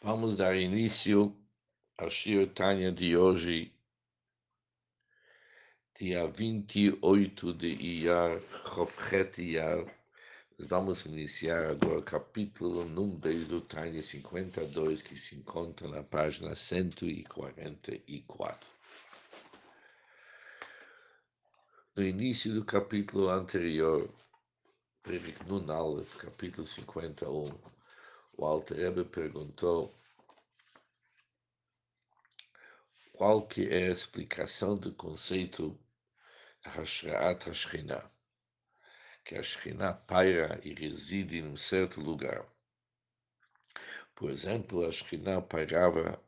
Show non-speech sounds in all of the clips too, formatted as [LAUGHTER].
Vamos dar início ao Shir Tanya de hoje, dia 28 de Iyar, Chofchet Iyar. Vamos iniciar agora o capítulo número 10 do Tanya 52, que se encontra na página 144. No início do capítulo anterior, Perik Nun capítulo 51, o Alter Rebbe perguntou qual que é a explicação do conceito Hashraat Hashchina, que a Shekhinah paira e reside em um certo lugar. Por exemplo, a Shekhinah pairava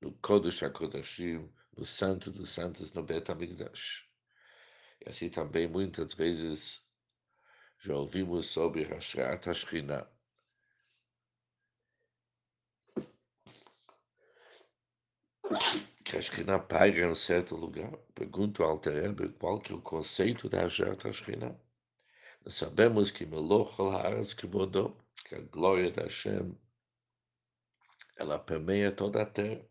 no Kodesh HaKodashim, no Santo dos Santos, no Bet HaMikdash. E assim também, muitas vezes, já ouvimos sobre Hashraat Hashchina, que a Shekhinah paira em certo lugar. Pergunto ao Alter qual que é o conceito da Hashrat Shekhinah. Nós sabemos que Meloch Haaretz Kivodó, que a glória da Hashem, ela permeia toda a terra.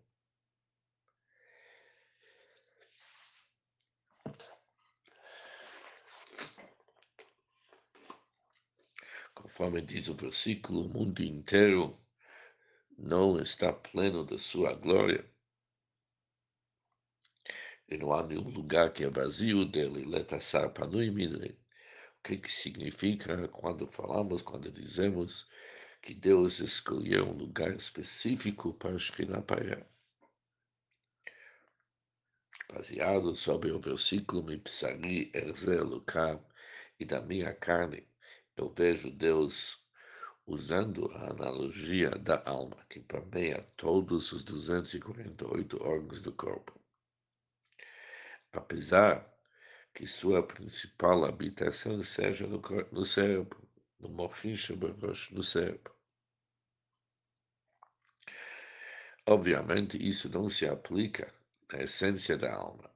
Conforme diz o versículo, o mundo inteiro não está pleno da sua glória e não há nenhum lugar que é vazio dele, letassar panui misre. O que, que significa quando falamos, quando dizemos que Deus escolheu um lugar específico para Shekhinah Pairar? Baseado sobre o versículo Mipsari Erze Eloká e da minha carne, eu vejo Deus usando a analogia da alma, que permeia todos os 248 órgãos do corpo apesar que sua principal habitação seja no, no cérebro, no Mochin Shabarosh, no cérebro. Obviamente, isso não se aplica na essência da alma,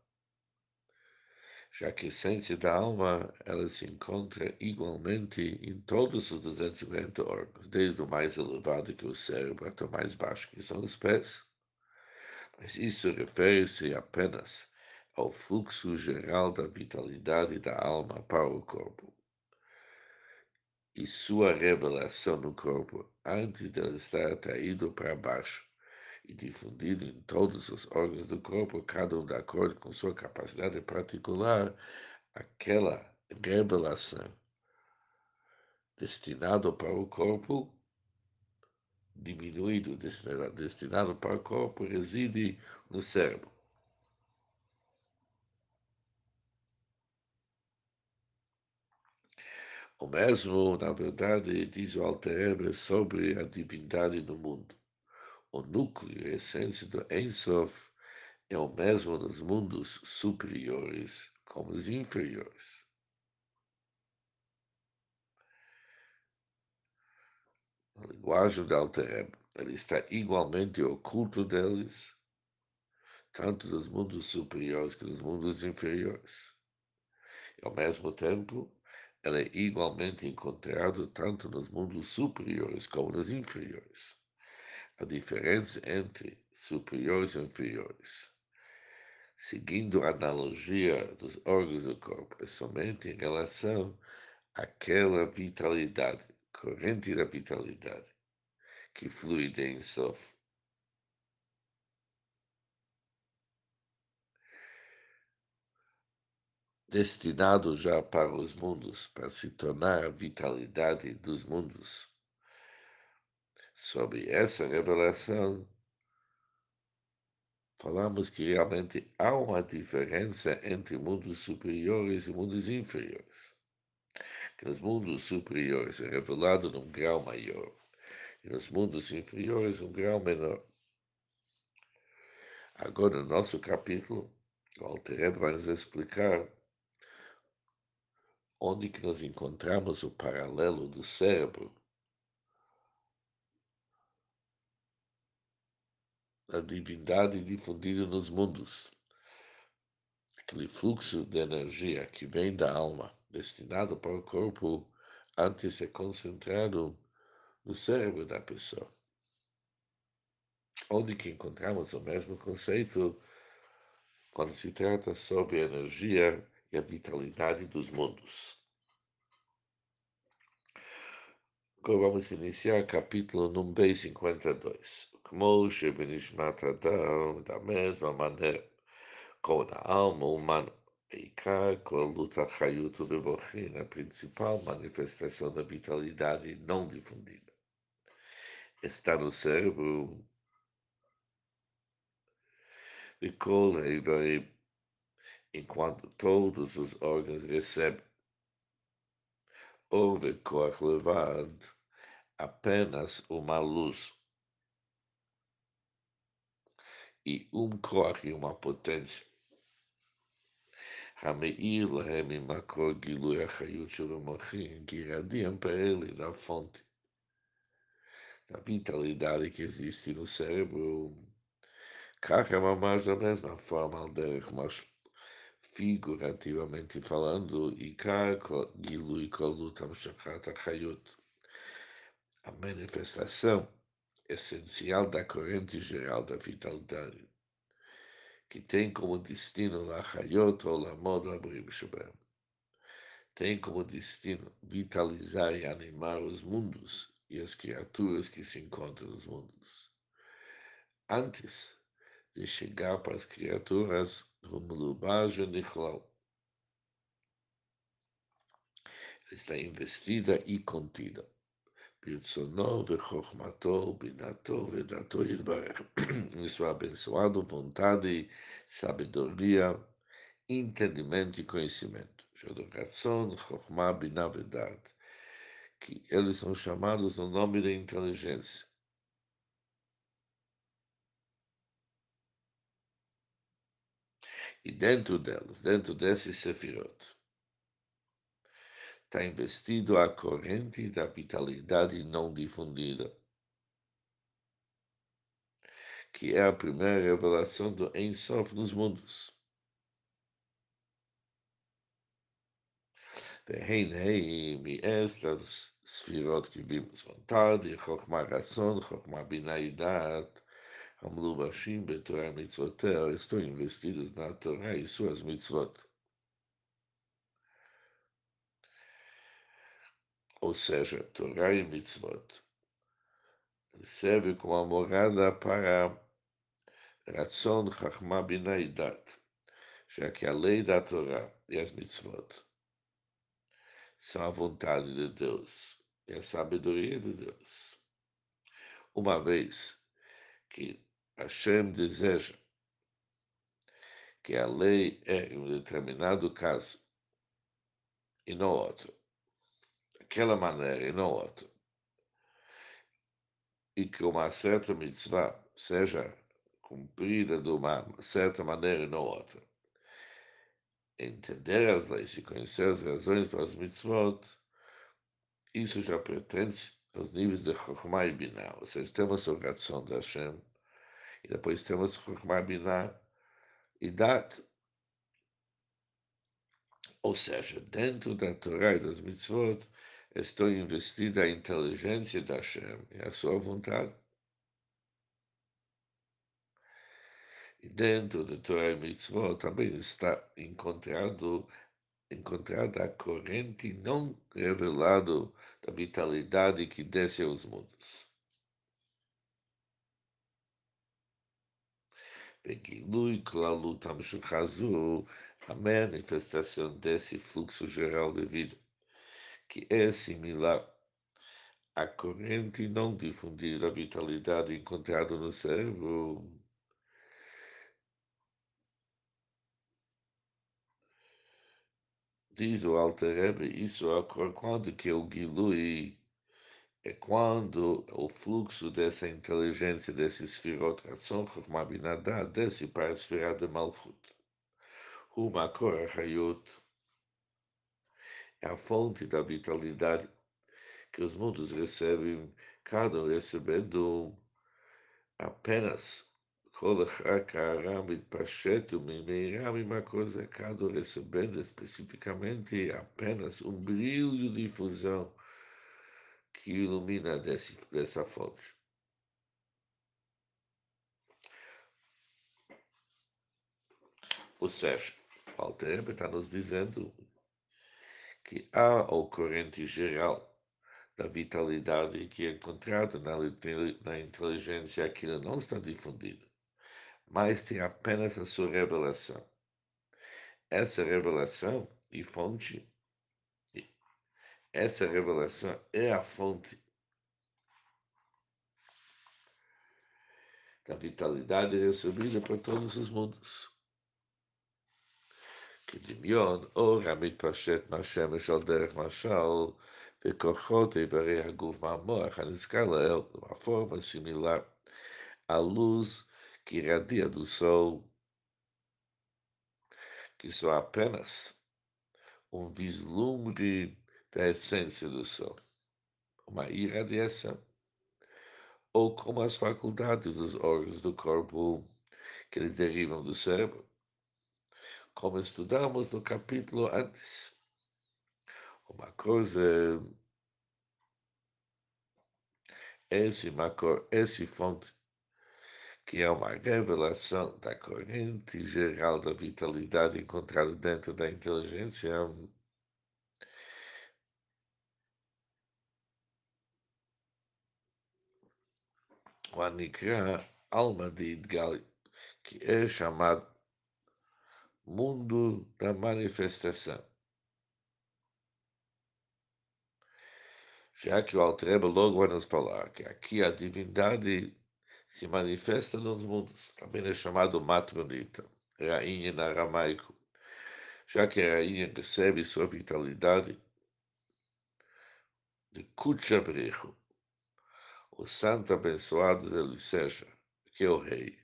já que a essência da alma ela se encontra igualmente em todos os 240 órgãos, desde o mais elevado que é o cérebro até o mais baixo que são os pés. Mas isso refere-se apenas ao fluxo geral da vitalidade da alma para o corpo e sua revelação no corpo antes de estar atraído para baixo e difundido em todos os órgãos do corpo, cada um de acordo com sua capacidade particular, aquela revelação destinado para o corpo diminuído, destinado para o corpo, reside no cérebro. O mesmo, na verdade, diz o Alter sobre a divindade do mundo. O núcleo a essência do Ensof é o mesmo nos mundos superiores como nos inferiores. Na linguagem do Alter ele está igualmente oculto deles, tanto nos mundos superiores como nos mundos inferiores. E, ao mesmo tempo, ela é igualmente encontrado tanto nos mundos superiores como nos inferiores. A diferença entre superiores e inferiores, seguindo a analogia dos órgãos do corpo, é somente em relação àquela vitalidade, corrente da vitalidade, que flui de Ensof destinado já para os mundos, para se tornar a vitalidade dos mundos. Sobre essa revelação, falamos que realmente há uma diferença entre mundos superiores e mundos inferiores. Que nos mundos superiores é revelado num grau maior, e nos mundos inferiores um grau menor. Agora, no nosso capítulo, o Alter vai nos explicar onde que nós encontramos o paralelo do cérebro da divindade difundida nos mundos. Aquele fluxo de energia que vem da alma, destinado para o corpo, antes é concentrado no cérebro da pessoa. onde que encontramos o mesmo conceito quando se trata sobre a energia e a vitalidade dos mundos. Agora vamos iniciar capítulo número 52. Como Shebenishmat Adam, da mesma maneira, com a alma humana, Eikar, luta Hayut Bebochin, a principal manifestação da vitalidade não difundida. Está no cérebro e vai enquanto todos os órgãos recebem houve correlevado apenas uma luz e um corre uma potência. המאיר להם ממקור גילוי החיות של המוחים, que irradiam para ele da fonte da vitalidade que existe no cérebro. Carga mais da mesma forma, mas figurativamente falando, Ikar Gilui Kolut Amshachat a manifestação essencial da corrente geral da vitalidade, que tem como destino la Hayot ou la Moda Abrim tem como destino vitalizar e animar os mundos e as criaturas que se encontram nos mundos. Antes de chegar para as criaturas no Mulubaj Nichlau, está investida e contida. ברצונו וחוכמתו, בינתו ודתו יתברך. Em sua abençoada vontade, sabedoria, entendimento e conhecimento. Shadokatson, Chokhmah, Binah Vedat. Que eles são chamados no nome da inteligência. E dentro delas, dentro desses sefirot, está investido a corrente da vitalidade não difundida, que é a primeira revelação do Ensof nos mundos. והנה estas ספירות que vimos vontade, חוכמה רצון, חוכמה בינה ידעת, Amlu Bashim Betorah Mitzvotel estão investidos na Torá e suas mitzvot. Ou seja, Torá e mitzvot. Serve como a morada para Ratzon Chachma Binaidat, já que a lei da Torá e as mitzvot são a vontade de Deus e a sabedoria de Deus. Uma vez que Hashem deseja que a lei é em um determinado caso e não outro, daquela maneira e não outra. E que uma certa mitzvah seja cumprida de uma certa maneira e não outra. Entender as leis e conhecer as razões para as mitzvot, isso já pertence aos níveis de Chokhmah e Binah. Ou seja, temos a oração de Hashem, e depois temos Chokhmah Binah e Dat. Ou seja, dentro da Torá e das mitzvot, estou investida a inteligência da Hashem e a sua vontade. E dentro do Torah e Mitzvot também está encontrado encontrada a corrente não revelada da vitalidade que desce aos mundos. Begilui Klalut Amshuchazu, a manifestação desse fluxo geral de vida que é similar à corrente não difundida da vitalidade encontrada no cérebro. Diz o Alter Rebbe, isso ocorre quando que o Gilui é quando o fluxo dessa inteligência, desse esfirot ratzon, chokmah binadá, desce para a esfera de Malchut. O Makor Hayut é a fonte da vitalidade que os mundos recebem, cada um recebendo apenas uma cada um recebendo especificamente apenas um brilho de fusão que ilumina dessa dessa fonte. O Sérgio o está nos dizendo que há o corrente geral da vitalidade que é encontrada na, na inteligência, que não está difundida, mas tem apenas a sua revelação. Essa revelação e fonte essa revelação é a fonte da vitalidade recebida por todos os mundos. כדמיון, אור המתפשט מהשמש על דרך משל, וכוחות איברי הגוף מהמוח הנזכר לאל, uma forma similar à luz que irradia do sol, que só apenas um vislumbre da essência do sol, uma irradiação, ou como as faculdades dos órgãos do corpo que eles derivam do cérebro, como estudamos no capítulo antes. Uma coisa esse macor, esse fonte, que é uma revelação da corrente geral da vitalidade encontrada dentro da inteligência, o Anikra alma de Idgal, que é chamado mundo da manifestação. Já que o Altreba logo vai nos falar que aqui a divindade se manifesta nos mundos, também é chamado Matronita, rainha em aramaico, já que a rainha recebe sua vitalidade de Kutchabricho, o santo abençoado ele seja, que é o rei.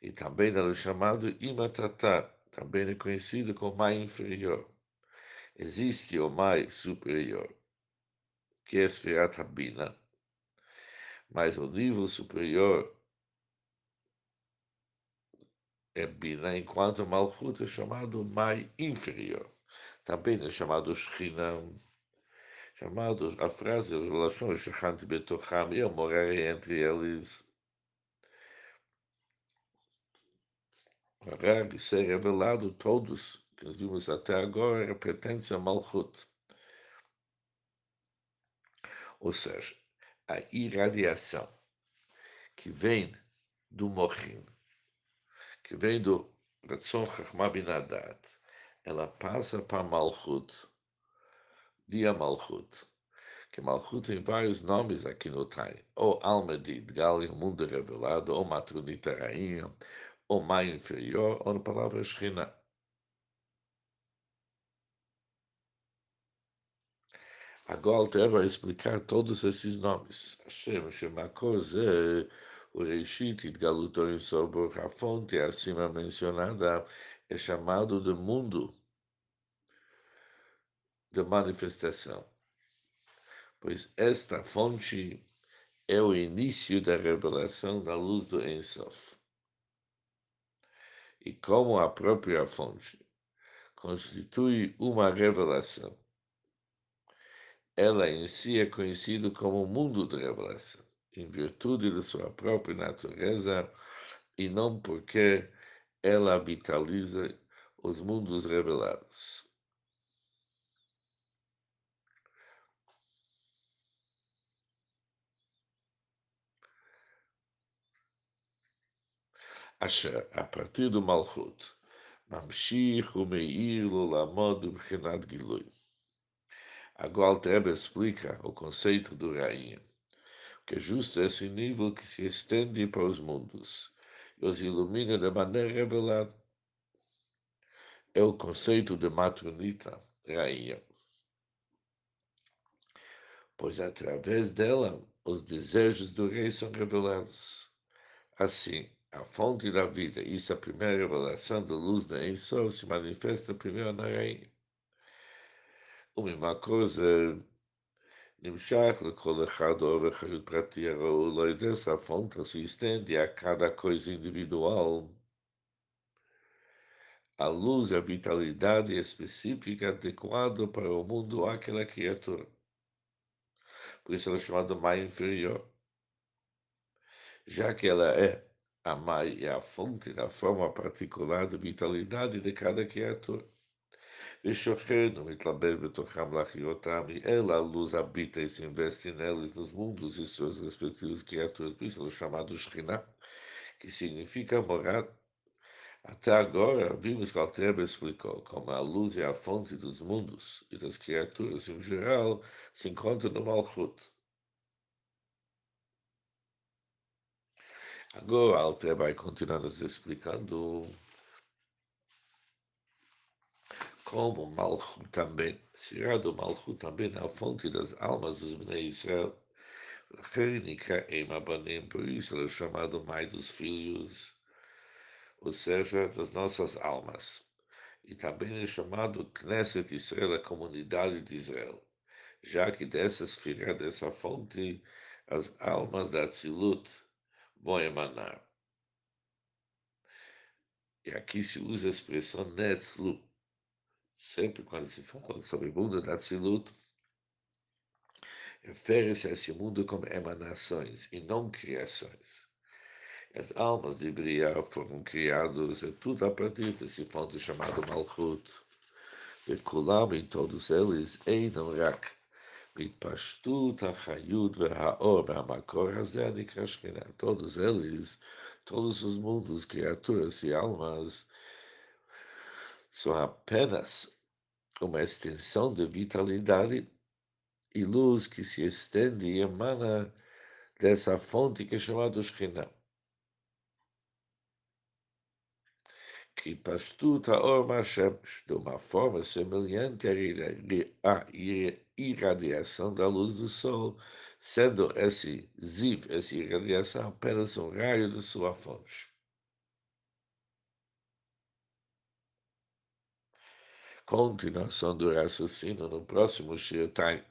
E também ele é chamado Imatatá, também é conhecido como Mai inferior. Existe o Mai superior, que é Sfirat Habina, mas o nível superior é Bina, enquanto Malchut é chamado Mai inferior. Também é chamado Shechina, chamado, a frase, as relações Shechant Betocham, eu morarei entre eles. Rag ser revelado todos que nós vimos até agora pertencem a Malchut. Ou seja, a irradiação que vem do Mochin, que vem do Ratzon Chachmabinadat, ela passa para Malchut, via Malchut, que Malchut tem vários nomes aqui no Tai, ou Alma de Idgal, o mundo revelado, ou Matronita Rainha, ou Mai inferior, ou na palavra Shechina. Agora Alter vai explicar todos esses nomes. Hashem, Shemakor, Zé, o Reishit, Idgalutor sobre a fonte acima mencionada, é chamado de mundo de manifestação, pois esta fonte é o início da revelação da luz do Ensof. E como a própria fonte constitui uma revelação, ela em si é conhecida como mundo de revelação, em virtude de sua própria natureza e não porque ela vitaliza os mundos revelados. asher, a partir do Malchut, Mamshich umeir lolamod b'chinat gilui. Agora Altreba explica o conceito do rainha, que é justo esse nível que se estende para os mundos e os ilumina de maneira revelada. É o conceito de matronita, rainha, pois através dela os desejos do rei são revelados. Assim, a fonte da vida, isso é a primeira revelação da luz né? da Ensor, se manifesta primeiro na rainha. mesma coisa, Nimshach, Lekol Echad, Orechayut Prati, a fonte se estende a cada coisa individual. A luz, é a vitalidade específica adequada para o mundo, aquela criatura. Por isso ela é chamada mais inferior. Já que ela é a mai é a fonte da forma particular de vitalidade de cada criatura. Vishochenum itlaber betocham lachiotami, ela, a luz, habita e se investe neles, nos mundos e suas respectivas criaturas, por isso é chamado Shekhinah, que significa morar. Até agora, vimos que Altreba explicou como a luz é a fonte dos mundos e das criaturas em geral se encontra no Malchut, Agora, Altreba vai continuar nos explicando como Malchut também, será do Malchut também a fonte das almas dos Bnei Israel. Renica em Mabanim, por isso ele é chamado Mãe dos Filhos, ou seja, das nossas almas. E também é chamado Knesset Israel, a comunidade de Israel, já que dessa esfera, dessa fonte, as almas da Tzilut vão emanar. E aqui se usa a expressão Netzlu, Sempre quando se fala [LAUGHS] sobre o mundo da Tzilut, refere-se a esse mundo como emanações e não criações. As almas de Briah foram criadas, é tudo a partir desse fonte chamado Malchut. E Kulam, em todos eles, Einam Rak, Itpashtut, Achayut, Verhaor, Verhamakor, Hazedik, Todos eles, todos os mundos, criaturas e almas, são apenas uma extensão de vitalidade e luz que se estende e emana dessa fonte que é chamada Shekhinah. Que pastuta orma Shemesh, de uma forma semelhante à irradiação da luz do sol, sendo esse ziv, essa irradiação, apenas um raio de sua fonte. Continuação do raciocínio no próximo Shirtai.